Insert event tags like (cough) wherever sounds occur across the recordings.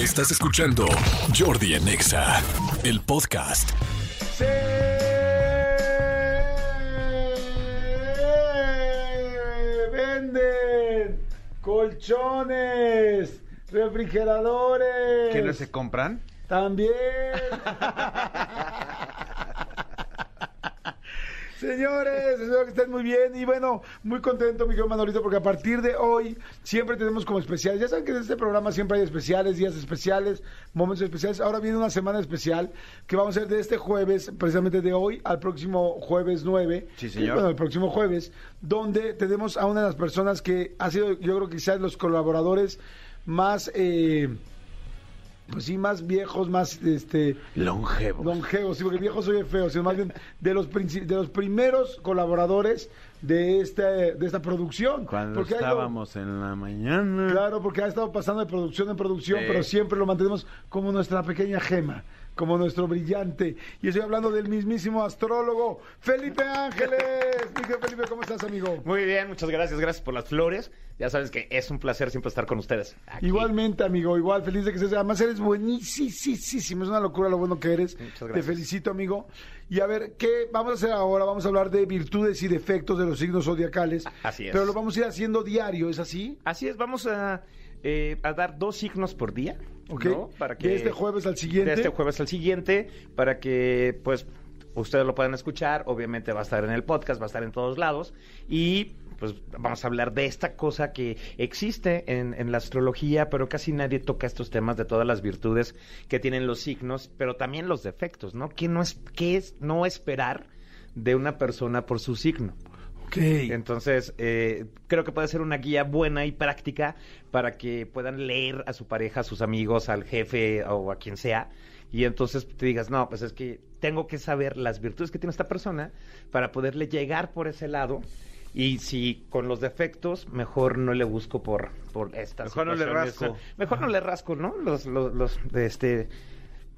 Estás escuchando Jordi en Exa, el podcast. Se venden colchones, refrigeradores. ¿Que no se compran? También. (laughs) Señores, espero que estén muy bien y bueno, muy contento, mi querido Manolito, porque a partir de hoy siempre tenemos como especiales. Ya saben que en este programa siempre hay especiales, días especiales, momentos especiales. Ahora viene una semana especial que vamos a hacer de este jueves, precisamente de hoy al próximo jueves 9. Sí, señor. Bueno, el próximo jueves, donde tenemos a una de las personas que ha sido, yo creo que quizás los colaboradores más... Eh, pues sí, más viejos, más este Longevo. longevos, sí, porque viejo soy feo, sino más bien de los de los primeros colaboradores de este de esta producción. Cuando Porque estábamos en la mañana. Claro, porque ha estado pasando de producción en producción, Sí. pero siempre lo mantenemos como nuestra pequeña gema, como nuestro brillante. Y estoy hablando del mismísimo astrólogo Felipe Ángeles. Miguel Felipe, ¿cómo estás, amigo? Muy bien, muchas gracias, gracias por las flores. Ya sabes que es un placer siempre estar con ustedes. aquí. Igualmente, amigo, igual, feliz de que estés. Además, eres buenísimo, es una locura lo bueno que eres. Muchas Te gracias. felicito, amigo. Y a ver, ¿qué vamos a hacer ahora? Vamos a hablar de virtudes y defectos de los signos zodiacales. Así es. Pero lo vamos a ir haciendo diario, ¿es así? Así es, vamos a, eh, a dar dos signos por día. ¿Ok? ¿no? Para que, De este jueves al siguiente. De este jueves al siguiente, para que, pues, ustedes lo puedan escuchar. Obviamente va a estar en el podcast, va a estar en todos lados. Y, pues, vamos a hablar de esta cosa que existe en, en la astrología, pero casi nadie toca estos temas de todas las virtudes que tienen los signos, pero también los defectos, ¿no? ¿Qué, no es, qué es no esperar de una persona por su signo? Ok. Entonces, eh, creo que puede ser una guía buena y práctica para que puedan leer a su pareja, a sus amigos, al jefe o a quien sea. Y entonces te digas, no, pues es que tengo que saber las virtudes que tiene esta persona para poderle llegar por ese lado. Y si con los defectos, mejor no le busco por, por estas Mejor no le rasco. Mejor no le rasco, ¿no? Los, los, los, de este,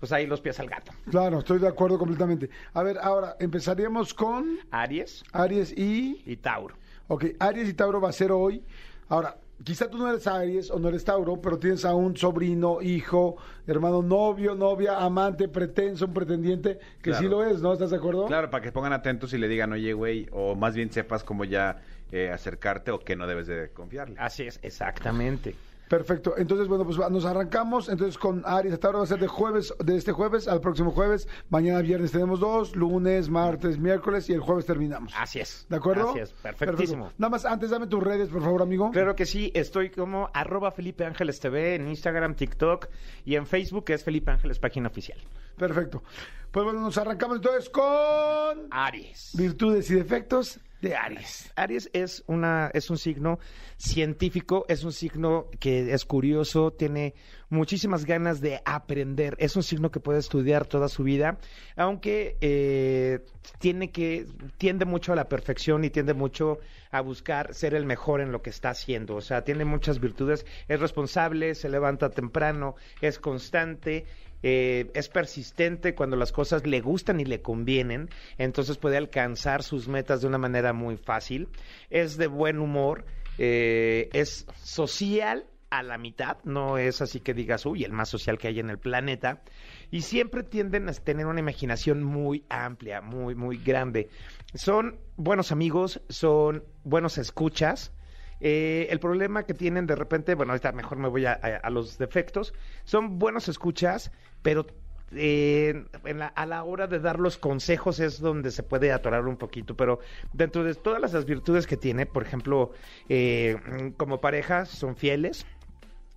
pues ahí los pies al gato. Claro, estoy de acuerdo completamente. A ver, ahora empezaríamos con Aries Aries y. y Tauro. Ok, Aries y Tauro va a ser hoy. Ahora, quizá tú no eres Aries o no eres Tauro, pero tienes a un sobrino, hijo, hermano, novio, novia, amante, pretenso, un pretendiente, que Claro. sí lo es, ¿no? ¿Estás de acuerdo? Claro, para que pongan atentos y le digan, oye, güey, o más bien sepas cómo ya eh, acercarte o que no debes de confiarle. Así es, exactamente. Perfecto. Entonces, bueno, pues nos arrancamos. Entonces, con Aries, hasta ahora va a ser de jueves, de este jueves al próximo jueves. Mañana viernes tenemos dos, lunes, martes, miércoles y el jueves terminamos. Así es. ¿De acuerdo? Así es, perfectísimo. Perfecto. Nada más, antes dame tus redes, por favor, amigo. Claro que sí, estoy como arroba Felipe Ángeles TV en Instagram, TikTok y en Facebook que es Felipe Ángeles página oficial. Perfecto. Pues bueno, nos arrancamos entonces con Aries. virtudes y defectos de Aries. Aries es una es un signo científico, es un signo que es curioso, tiene muchísimas ganas de aprender, es un signo que puede estudiar toda su vida, aunque eh, tiene que tiende mucho a la perfección y tiende mucho a buscar ser el mejor en lo que está haciendo, o sea, tiene muchas virtudes, es responsable, se levanta temprano, es constante, eh, es persistente cuando las cosas le gustan y le convienen, entonces puede alcanzar sus metas de una manera muy fácil, es de buen humor, eh, es social a la mitad, no es así que digas, uy, el más social que hay en el planeta, y siempre tienden a tener una imaginación muy amplia, muy, muy grande. Son buenos amigos, son buenos escuchas, eh, el problema que tienen de repente, bueno, ahorita mejor me voy a, los defectos, son buenos escuchas, pero eh, en la- a la hora de dar los consejos es donde se puede atorar un poquito, pero dentro de todas las, las virtudes que tiene, por ejemplo, eh, como pareja son fieles,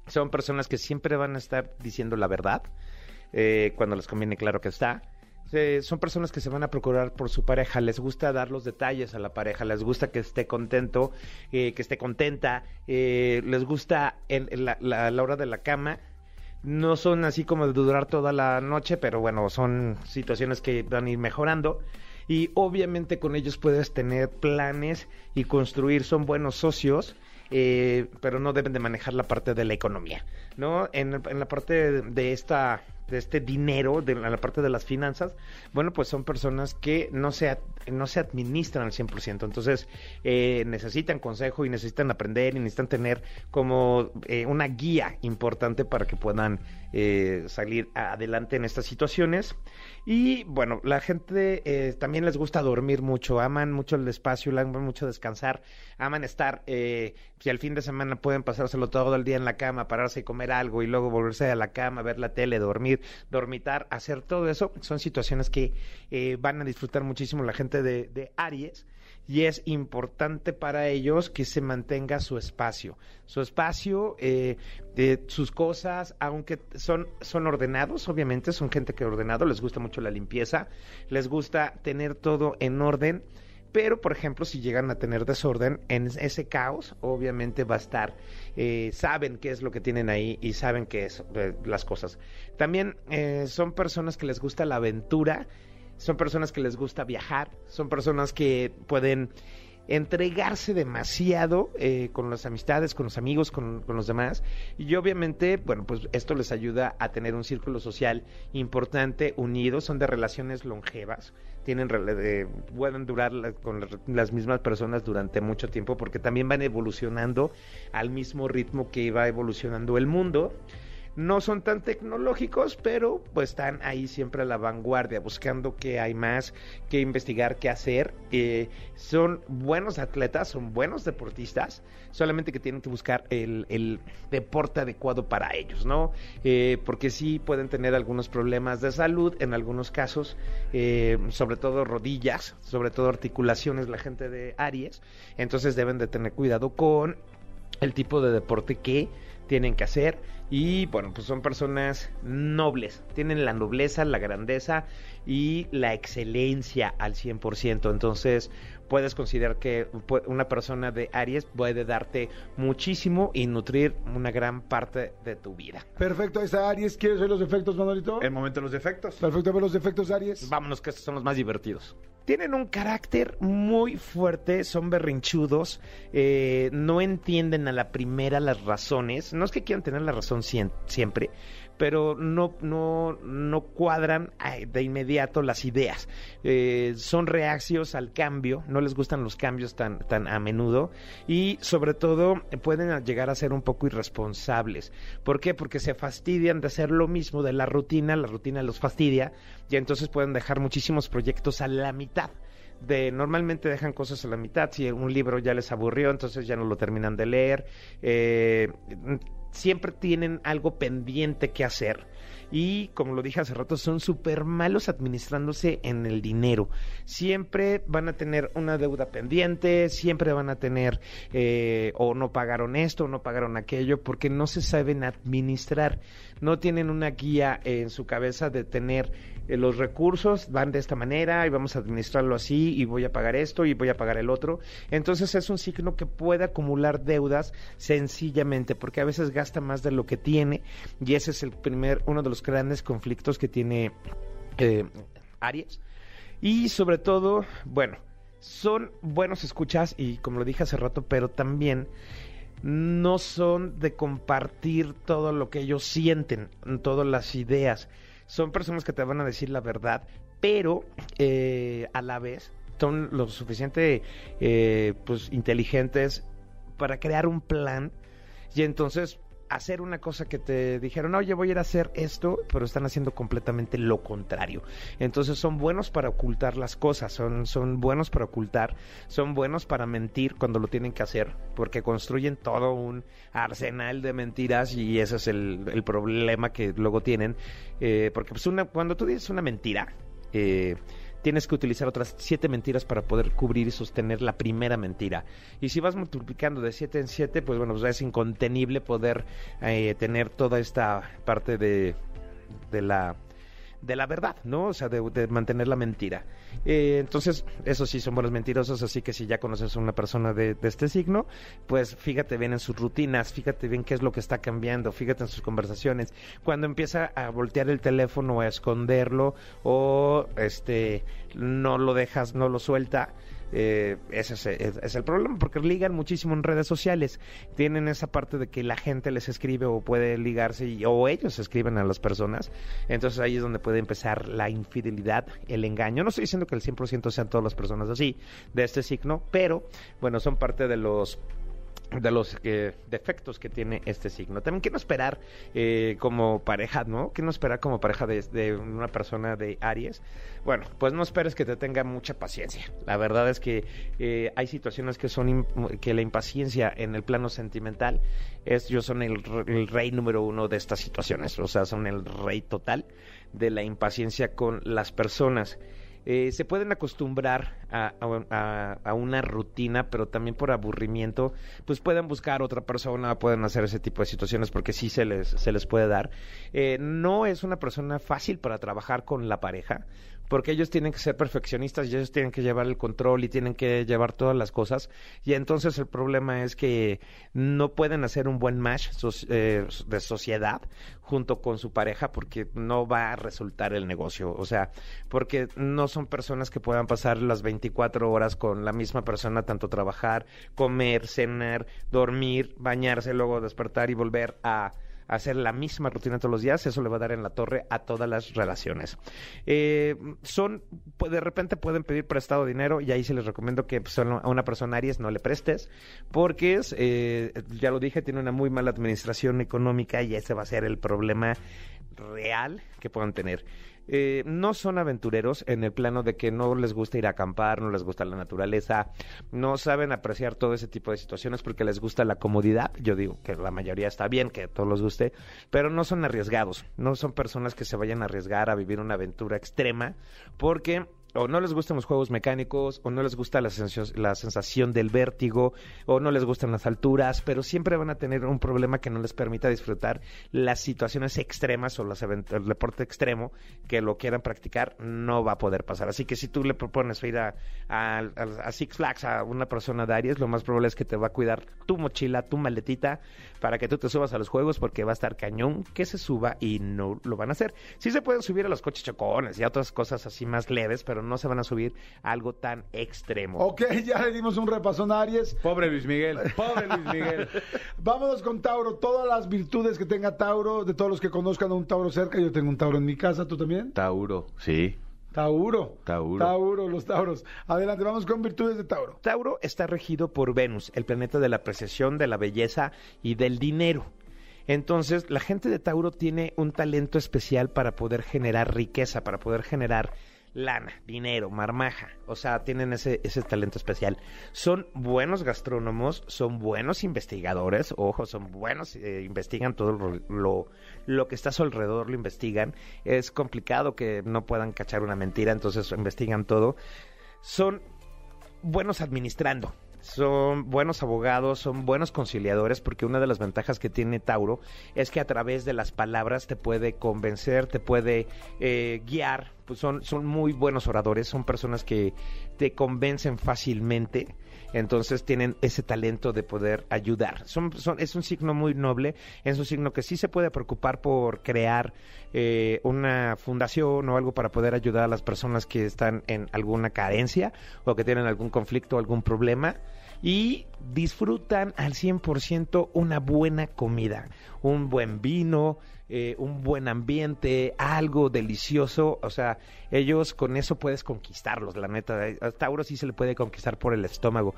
son personas que siempre van a estar diciendo la verdad, eh, cuando les conviene, claro que está. Eh, son personas que se van a procurar por su pareja, les gusta dar los detalles a la pareja, les gusta que esté contento, eh, que esté contenta, eh, les gusta en, la, hora de la cama. No son así como de durar toda la noche, pero bueno, son situaciones que van a ir mejorando. Y obviamente con ellos puedes tener planes y construir, son buenos socios, eh, pero no deben de manejar la parte de la economía, ¿no? En, en la parte de esta de este dinero, de la parte de las finanzas, bueno, pues son personas que no se, no se administran al 100%. Entonces, eh, necesitan consejo y necesitan aprender y necesitan tener como eh, una guía importante para que puedan eh, salir adelante en estas situaciones. Y bueno, la gente eh, también les gusta dormir mucho, aman mucho el espacio, aman mucho descansar, aman estar, eh, si al fin de semana pueden pasárselo todo el día en la cama, pararse y comer algo y luego volverse a la cama, ver la tele, dormir, dormitar, hacer todo eso, son situaciones que eh, van a disfrutar muchísimo la gente de, de Aries y es importante para ellos que se mantenga su espacio. Su espacio, eh, de sus cosas, aunque son, son ordenados, obviamente, son gente que ordenado, les gusta mucho la limpieza, les gusta tener todo en orden. Pero, por ejemplo, si llegan a tener desorden, en ese caos, obviamente va a estar, eh, saben qué es lo que tienen ahí y saben qué es eh, las cosas. También eh, son personas que les gusta la aventura, son personas que les gusta viajar, son personas que pueden entregarse demasiado eh, con las amistades, con los amigos, con, con los demás. Y obviamente, bueno, pues esto les ayuda a tener un círculo social importante, unido, son de relaciones longevas, tienen de- pueden durar con la- las mismas personas durante mucho tiempo porque también van evolucionando al mismo ritmo que va evolucionando el mundo. No son tan tecnológicos, pero pues están ahí siempre a la vanguardia, buscando qué hay más, qué investigar, qué hacer. Eh, son buenos atletas, son buenos deportistas, solamente que tienen que buscar el, el deporte adecuado para ellos, ¿no? Eh, porque sí pueden tener algunos problemas de salud, en algunos casos, eh, sobre todo rodillas, sobre todo articulaciones, la gente de Aries, entonces deben de tener cuidado con el tipo de deporte que tienen que hacer. Y bueno pues son personas nobles. Tienen la nobleza la grandeza y la excelencia al 100% entonces puedes considerar que una persona de Aries puede darte muchísimo y nutrir una gran parte de tu vida Perfecto, ahí está Aries. ¿Quieres ver los efectos, Manolito? El momento de los defectos. Perfecto, ver los efectos, Aries. Vámonos, que estos son los más divertidos. Tienen un carácter muy fuerte, son berrinchudos, eh, no entienden a la primera las razones. No es que quieran tener la razón siempre, pero no, no, no cuadran ay, de inmediato las ideas. Eh, son reacios al cambio, no les gustan los cambios tan, tan a menudo y sobre todo eh, pueden llegar a ser un poco irresponsables. ¿Por qué? Porque se fastidian de hacer lo mismo de la rutina, la rutina los fastidia y entonces pueden dejar muchísimos proyectos a la mitad. De, normalmente dejan cosas a la mitad, si un libro ya les aburrió, entonces ya no lo terminan de leer. Eh, siempre tienen algo pendiente que hacer. Y como lo dije hace rato, son súper malos administrándose en el dinero. Siempre van a tener una deuda pendiente, siempre van a tener eh, o no pagaron esto o no pagaron aquello, porque no se saben administrar. No tienen una guía en su cabeza de tener eh, los recursos, van de esta manera y vamos a administrarlo así y voy a pagar esto y voy a pagar el otro. Entonces es un signo que puede acumular deudas sencillamente, porque a veces gasta más de lo que tiene y ese es el primer, uno de los grandes conflictos que tiene eh, Aries. Y sobre todo, bueno, son buenos escuchas y como lo dije hace rato, pero también no son de compartir todo lo que ellos sienten, todas las ideas. Son personas que te van a decir la verdad, pero eh, a la vez son lo suficiente eh, pues inteligentes para crear un plan. Y entonces hacer una cosa que te dijeron, oye, voy a ir a hacer esto, pero están haciendo completamente lo contrario. Entonces son buenos para ocultar las cosas, son, son buenos para ocultar, son buenos para mentir cuando lo tienen que hacer, porque construyen todo un arsenal de mentiras y ese es el, problema que luego tienen. Eh, porque pues cuando tú dices una mentira, eh, tienes que utilizar otras siete mentiras para poder cubrir y sostener la primera mentira. Y si vas multiplicando de siete en siete, pues bueno, pues es incontenible poder eh, tener toda esta parte de, de la de la verdad, ¿no? O sea, de, mantener la mentira. Eh, entonces, eso sí, son buenos mentirosos, así que si ya conoces a una persona de, de, este signo, pues fíjate bien en sus rutinas, fíjate bien qué es lo que está cambiando, fíjate en sus conversaciones. Cuando empieza a voltear el teléfono o a esconderlo o este no lo dejas, no lo suelta, Eh, ese es, es- el problema, porque ligan muchísimo en redes sociales. Tienen esa parte de que la gente les escribe o puede ligarse, y- o ellos escriben a las personas. Entonces ahí es donde puede empezar la infidelidad, el engaño. No estoy diciendo que el 100% sean todas las personas así, de este signo, pero bueno, son parte de los de los eh, defectos que tiene este signo. También, ¿qué no esperar eh, como pareja, no? ¿Qué no esperar como pareja de, una persona de Aries? Bueno, pues no esperes que te tenga mucha paciencia. La verdad es que eh, hay situaciones que son que la impaciencia en el plano sentimental es, yo son el rey número uno de estas situaciones. O sea, son el rey total de la impaciencia con las personas eh, se pueden acostumbrar a, a- a- una rutina, pero también por aburrimiento, pues pueden buscar otra persona, pueden hacer ese tipo de situaciones porque sí se les, se les puede dar. Eh, no es una persona fácil para trabajar con la pareja, porque ellos tienen que ser perfeccionistas y ellos tienen que llevar el control y tienen que llevar todas las cosas. Y entonces el problema es que no pueden hacer un buen match eh, de sociedad junto con su pareja porque no va a resultar el negocio. O sea, porque no son personas que puedan pasar las 24 horas con la misma persona, tanto trabajar, comer, cenar, dormir, bañarse, luego despertar y volver a hacer la misma rutina todos los días, eso le va a dar en la torre a todas las relaciones. Eh, son, de repente pueden pedir prestado dinero y ahí sí les recomiendo que pues, a una persona Aries no le prestes, porque es, eh, ya lo dije, tiene una muy mala administración económica y ese va a ser el problema real que puedan tener. Eh, no son aventureros en el plano de que no les gusta ir a acampar, no les gusta la naturaleza, no saben apreciar todo ese tipo de situaciones porque les gusta la comodidad. Yo digo que la mayoría está bien, que a todos les guste, pero no son arriesgados, no son personas que se vayan a arriesgar a vivir una aventura extrema porque o no les gustan los juegos mecánicos, o no les gusta la, sensación- del vértigo, o no les gustan las alturas, pero siempre van a tener un problema que no les permita disfrutar las situaciones extremas o event- el deporte extremo que lo quieran practicar, no va a poder pasar. Así que si tú le propones ir a Six Flags a una persona de Aries, lo más probable es que te va a cuidar tu mochila, tu maletita, para que tú te subas a los juegos, porque va a estar cañón que se suba y no lo van a hacer. Sí se pueden subir a los coches chocones y a otras cosas así más leves, pero no se van a subir a algo tan extremo. Ok, (laughs) ya le dimos un repasón a Aries. Pobre Luis Miguel, (laughs) pobre Luis Miguel. Vámonos con Tauro. Todas las virtudes que tenga Tauro, de todos los que conozcan a un Tauro cerca. Yo tengo un Tauro en mi casa, ¿tú también? Tauro, sí. Tauro. Tauro. Tauro, los Tauros. Adelante, vamos con virtudes de Tauro. Tauro está regido por Venus, el planeta de la apreciación, de la belleza y del dinero. Entonces, la gente de Tauro tiene un talento especial para poder generar riqueza, para poder generar lana, dinero, marmaja. O sea, tienen ese, ese talento especial. Son buenos gastrónomos, son buenos investigadores, ojo, son buenos, eh, investigan todo lo, lo, lo que está a su alrededor, lo investigan. Es complicado que no puedan cachar una mentira, entonces investigan todo. Son buenos administrando. Son buenos abogados, son buenos conciliadores, porque una de las ventajas que tiene Tauro es que a través de las palabras te puede convencer, te puede eh, guiar. Pues son, son muy buenos oradores, son personas que te convencen fácilmente, entonces tienen ese talento de poder ayudar. Es un signo muy noble, es un signo que sí se puede preocupar por crear eh, una fundación o algo para poder ayudar a las personas que están en alguna carencia o que tienen algún conflicto o algún problema y disfrutan al 100% una buena comida, un buen vino, eh, un buen ambiente, algo delicioso, o sea, ellos con eso puedes conquistarlos, la neta. A Tauro sí se le puede conquistar por el estómago.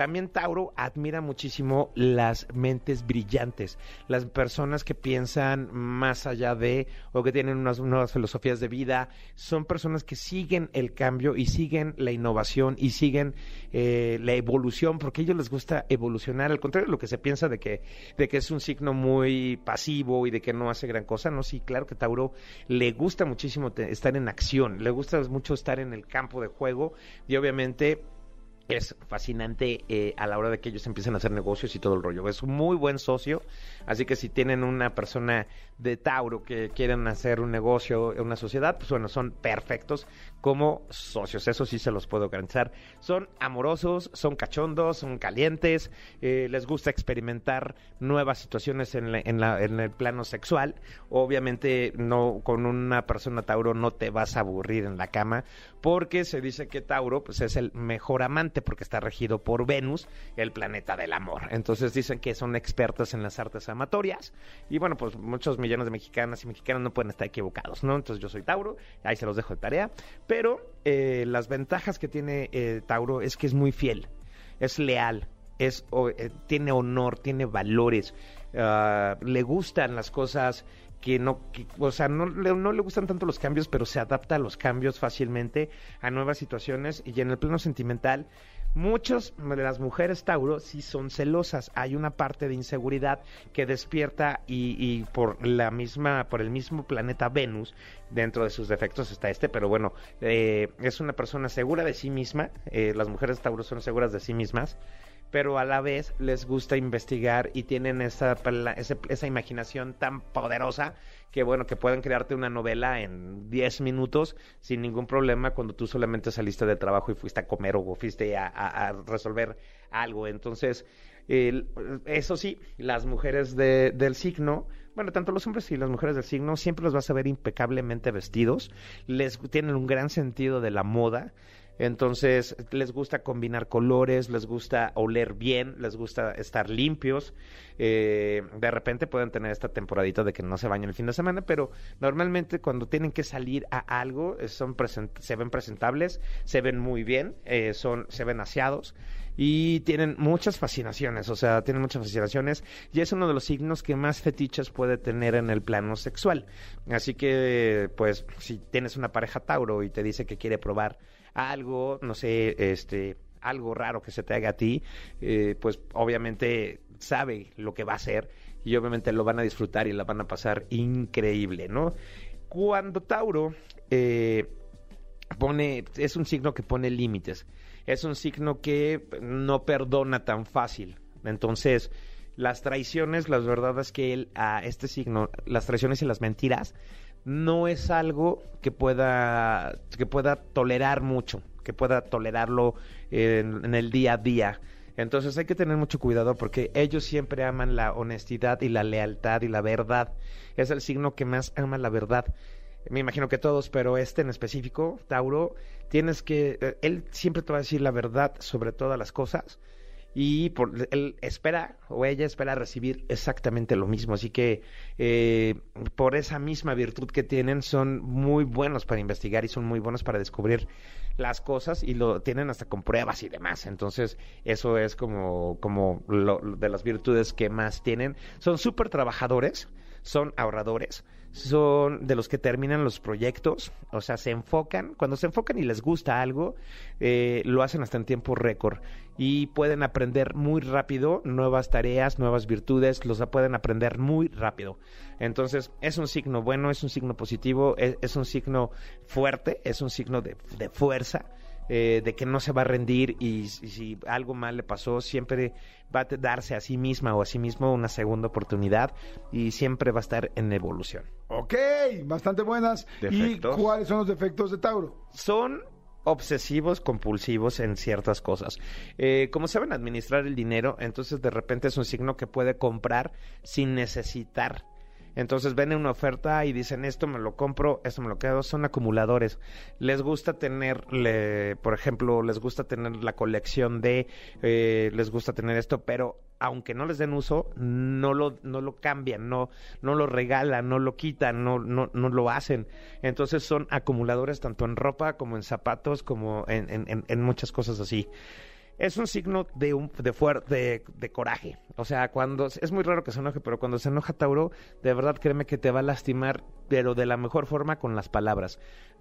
También Tauro admira muchísimo las mentes brillantes, las personas que piensan más allá de o que tienen unas nuevas filosofías de vida, son personas que siguen el cambio y siguen la innovación y siguen eh, la evolución, porque a ellos les gusta evolucionar, al contrario de lo que se piensa de que, de que es un signo muy pasivo y de que no hace gran cosa, no, sí, claro que Tauro le gusta muchísimo estar en acción, le gusta mucho estar en el campo de juego y obviamente es fascinante eh, a la hora de que ellos empiecen a hacer negocios y todo el rollo. Es un muy buen socio, así que si tienen una persona de Tauro que quieren hacer un negocio, una sociedad, pues bueno, son perfectos como socios. Eso sí se los puedo garantizar. Son amorosos, son cachondos, son calientes, eh, les gusta experimentar nuevas situaciones en, en, el plano sexual. Obviamente no con una persona Tauro no te vas a aburrir en la cama porque se dice que Tauro pues es el mejor amante porque está regido por Venus, el planeta del amor. Entonces dicen que son expertos en las artes amatorias y bueno, pues muchos millones de mexicanas y mexicanos no pueden estar equivocados, ¿no? Entonces yo soy Tauro, ahí se los dejo de tarea, pero eh, las ventajas que tiene eh, Tauro es que es muy fiel, es leal, es, eh, tiene honor, tiene valores, ah, le gustan las cosas que no, que- o sea, no, no le gustan tanto los cambios, pero se adapta a los cambios fácilmente, a nuevas situaciones y en el plano sentimental. Muchas de las mujeres Tauro sí son celosas. Hay una parte de inseguridad que despierta y, y por la misma, por el mismo planeta Venus, dentro de sus defectos está este, pero bueno, eh, es una persona segura de sí misma. eh, las mujeres Tauro son seguras de sí mismas pero a la vez les gusta investigar y tienen esa, esa imaginación tan poderosa que bueno, que pueden crearte una novela en 10 minutos sin ningún problema cuando tú solamente saliste de trabajo y fuiste a comer o fuiste a, a- resolver algo. Entonces, el- eso sí, las mujeres de- del signo, bueno, tanto los hombres y las mujeres del signo, siempre los vas a ver impecablemente vestidos, les tienen un gran sentido de la moda, entonces les gusta combinar colores, les gusta oler bien, les gusta estar limpios. Eh, de repente pueden tener esta temporadita de que no se bañan el fin de semana, pero normalmente cuando tienen que salir a algo eh, son present- se ven presentables, se ven muy bien, eh, son se ven aseados y tienen muchas fascinaciones, o sea, tienen muchas fascinaciones y es uno de los signos que más fetiches puede tener en el plano sexual. Así que, pues, si tienes una pareja Tauro y te dice que quiere probar algo, no sé, este, algo raro que se te haga a ti, eh, pues obviamente sabe lo que va a hacer y obviamente lo van a disfrutar y la van a pasar increíble, ¿no? Cuando Tauro eh, pone, es un signo que pone límites, es un signo que no perdona tan fácil, entonces las traiciones, la verdad es que él, a este signo, las traiciones y las mentiras, no es algo que pueda, que pueda tolerar mucho, que pueda tolerarlo en, en el día a día. Entonces hay que tener mucho cuidado porque ellos siempre aman la honestidad y la lealtad y la verdad. Es el signo que más ama la verdad. Me imagino que todos, pero este en específico, Tauro, tienes que, eh, él siempre te va a decir la verdad sobre todas las cosas y por, él espera o ella espera recibir exactamente lo mismo. Así que eh, por esa misma virtud que tienen son muy buenos para investigar y son muy buenos para descubrir las cosas y lo tienen hasta con pruebas y demás. Entonces eso es como, como lo, de las virtudes que más tienen. Son súper trabajadores, son ahorradores, son de los que terminan los proyectos, o sea, se enfocan, cuando se enfocan y les gusta algo, eh, lo hacen hasta en tiempo récord y pueden aprender muy rápido nuevas tareas, nuevas virtudes, los pueden aprender muy rápido. Entonces, es un signo bueno, es un signo positivo, es, es un signo fuerte, es un signo de, de fuerza. Eh, de que no se va a rendir y, si- si algo mal le pasó, siempre va a darse a sí misma o a sí mismo una segunda oportunidad y siempre va a estar en evolución. Ok, bastante buenas. Defectos. ¿Y cuáles son los defectos de Tauro? son obsesivos compulsivos en ciertas cosas. Eh, como saben administrar el dinero, entonces de repente es un signo que puede comprar sin necesitar. Entonces ven una oferta y dicen esto me lo compro, esto me lo quedo, son acumuladores. Les gusta tener, le- por ejemplo, les gusta tener la colección de, eh, les gusta tener esto, pero aunque no les den uso, no lo, no lo cambian, no, no lo regalan, no lo quitan, no, no, no lo hacen. Entonces son acumuladores tanto en ropa como en zapatos, como en, en- en- en muchas cosas así. Es un signo de un de de, de coraje. O sea, cuando es muy raro que se enoje, pero cuando se enoja Tauro, de verdad créeme que te va a lastimar, pero de la mejor forma con las palabras.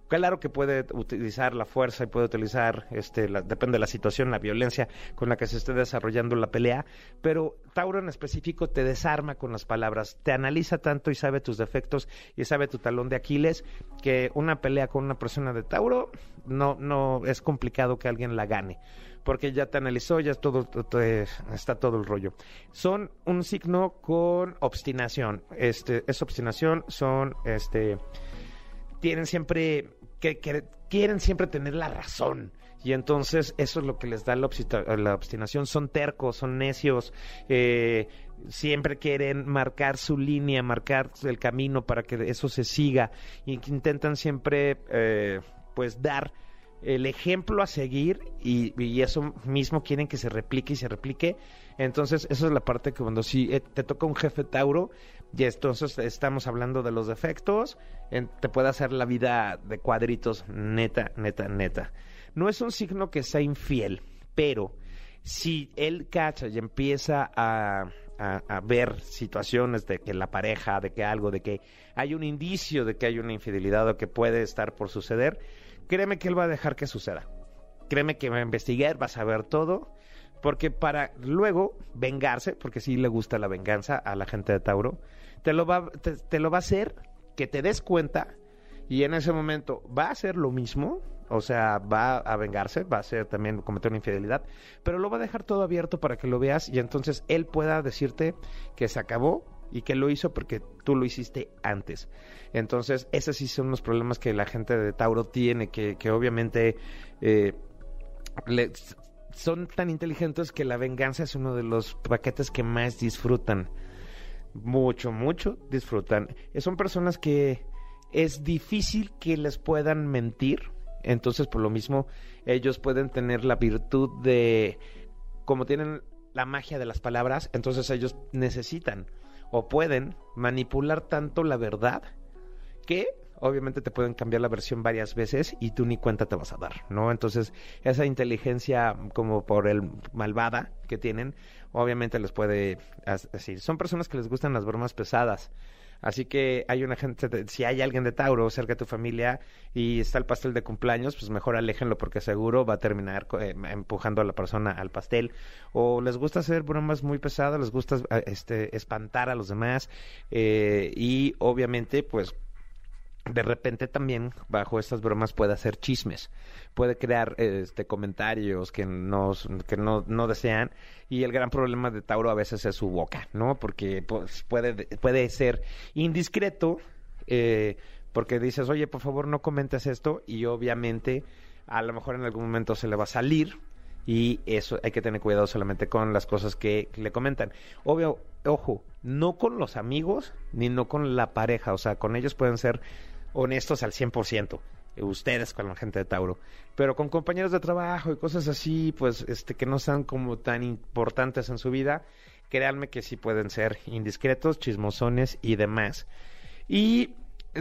Claro que puede utilizar la fuerza y puede utilizar, este, la- depende de la situación, la violencia con la que se esté desarrollando la pelea, pero Tauro en específico te desarma con las palabras, te analiza tanto y sabe tus defectos y sabe tu talón de Aquiles que una pelea con una persona de Tauro no, no es complicado que alguien la gane porque ya te analizó, ya todo, está todo el rollo. Son un signo con obstinación. Este, es obstinación, son, este, tienen siempre, que, quieren siempre tener la razón. Y entonces eso es lo que les da la obstinación. Son tercos, son necios, eh, siempre quieren marcar su línea, marcar el camino para que eso se siga. Y que intentan siempre, eh, pues, dar el ejemplo a seguir y, eso mismo quieren que se replique y se replique. Entonces, esa es la parte que cuando sí eh, te toca un jefe Tauro, y entonces estamos hablando de los defectos, te puede hacer la vida de cuadritos neta, neta, neta. No es un signo que sea infiel, pero si él cacha y empieza a, a- a ver situaciones de que la pareja, de que algo, de que hay un indicio de que hay una infidelidad o que puede estar por suceder, créeme que él va a dejar que suceda. Créeme que va a investigar, va a saber todo, porque para luego vengarse, porque sí le gusta la venganza a la gente de Tauro, te lo va, te, te lo va a hacer que te des cuenta y en ese momento va a hacer lo mismo, o sea, va a vengarse, va a hacer también cometer una infidelidad, pero lo va a dejar todo abierto para que lo veas y entonces él pueda decirte que se acabó y que lo hizo porque tú lo hiciste antes. Entonces, esos sí son los problemas que la gente de Tauro tiene, que, obviamente eh, son tan inteligentes que la venganza es uno de los paquetes que más disfrutan. Mucho, mucho disfrutan. Son personas que es difícil que les puedan mentir. Entonces, por lo mismo, ellos pueden tener la virtud de, como tienen la magia de las palabras, entonces ellos necesitan o pueden manipular tanto la verdad que obviamente te pueden cambiar la versión varias veces y tú ni cuenta te vas a dar, ¿no? Entonces, esa inteligencia como por el malvada que tienen, obviamente les puede decir, son personas que les gustan las bromas pesadas. Así que hay una gente, si hay alguien de Tauro cerca de tu familia y está el pastel de cumpleaños, pues mejor aléjenlo porque seguro va a terminar eh, empujando a la persona al pastel. O les gusta hacer bromas muy pesadas, les gusta eh, este, espantar a los demás eh, y obviamente pues de repente también bajo estas bromas puede hacer chismes, puede crear este comentarios que no que no, no desean y el gran problema de Tauro a veces es su boca, ¿no? Porque pues, puede puede ser indiscreto eh, porque dices, "Oye, por favor, no comentes esto" y obviamente a lo mejor en algún momento se le va a salir y eso hay que tener cuidado solamente con las cosas que le comentan. Obvio, ojo, no con los amigos ni no con la pareja, o sea, con ellos pueden ser honestos al 100%, eh, ustedes con la gente de Tauro, pero con compañeros de trabajo y cosas así, pues este que no sean como tan importantes en su vida, créanme que sí pueden ser indiscretos, chismosones y demás. Y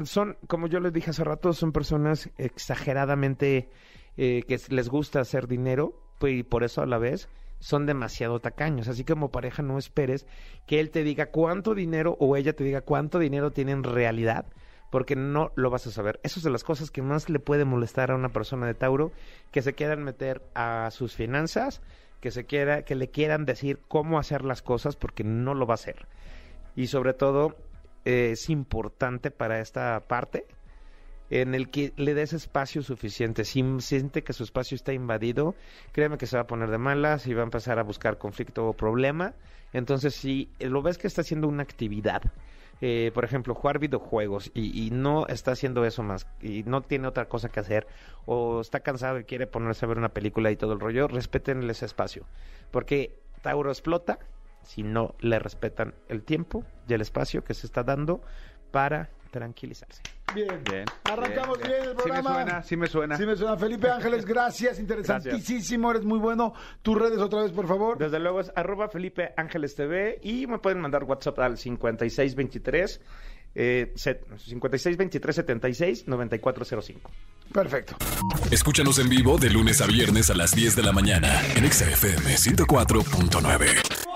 son, como yo les dije hace rato, son personas exageradamente eh, que les gusta hacer dinero pues, y por eso a la vez son demasiado tacaños. Así que como pareja no esperes que él te diga cuánto dinero o ella te diga cuánto dinero tiene en realidad, porque no lo vas a saber. Eso es de las cosas que más le puede molestar a una persona de Tauro, que se quieran meter a sus finanzas, que se quiera, que le quieran decir cómo hacer las cosas, porque no lo va a hacer. Y sobre todo, eh, es importante para esta parte en el que le des espacio suficiente. Si siente que su espacio está invadido, créeme que se va a poner de malas y va a empezar a buscar conflicto o problema. Entonces, si lo ves que está haciendo una actividad, eh, por ejemplo, jugar videojuegos y, no está haciendo eso más y no tiene otra cosa que hacer o está cansado y quiere ponerse a ver una película y todo el rollo, respétenle ese espacio. Porque Tauro explota si no le respetan el tiempo y el espacio que se está dando para tranquilizarse. Bien. Bien. Arrancamos bien, el Sí me programa. suena, sí me suena. Sí me suena. Felipe (laughs) Ángeles, gracias. Interesantísimo, eres muy bueno. Tus redes otra vez, por favor. Desde luego es arroba Felipe Ángeles TV y me pueden mandar WhatsApp al 5623 eh, set- 5623 76 9405. Perfecto. Escúchanos en vivo de lunes a viernes a las 10 de la mañana en Exa FM 104.9.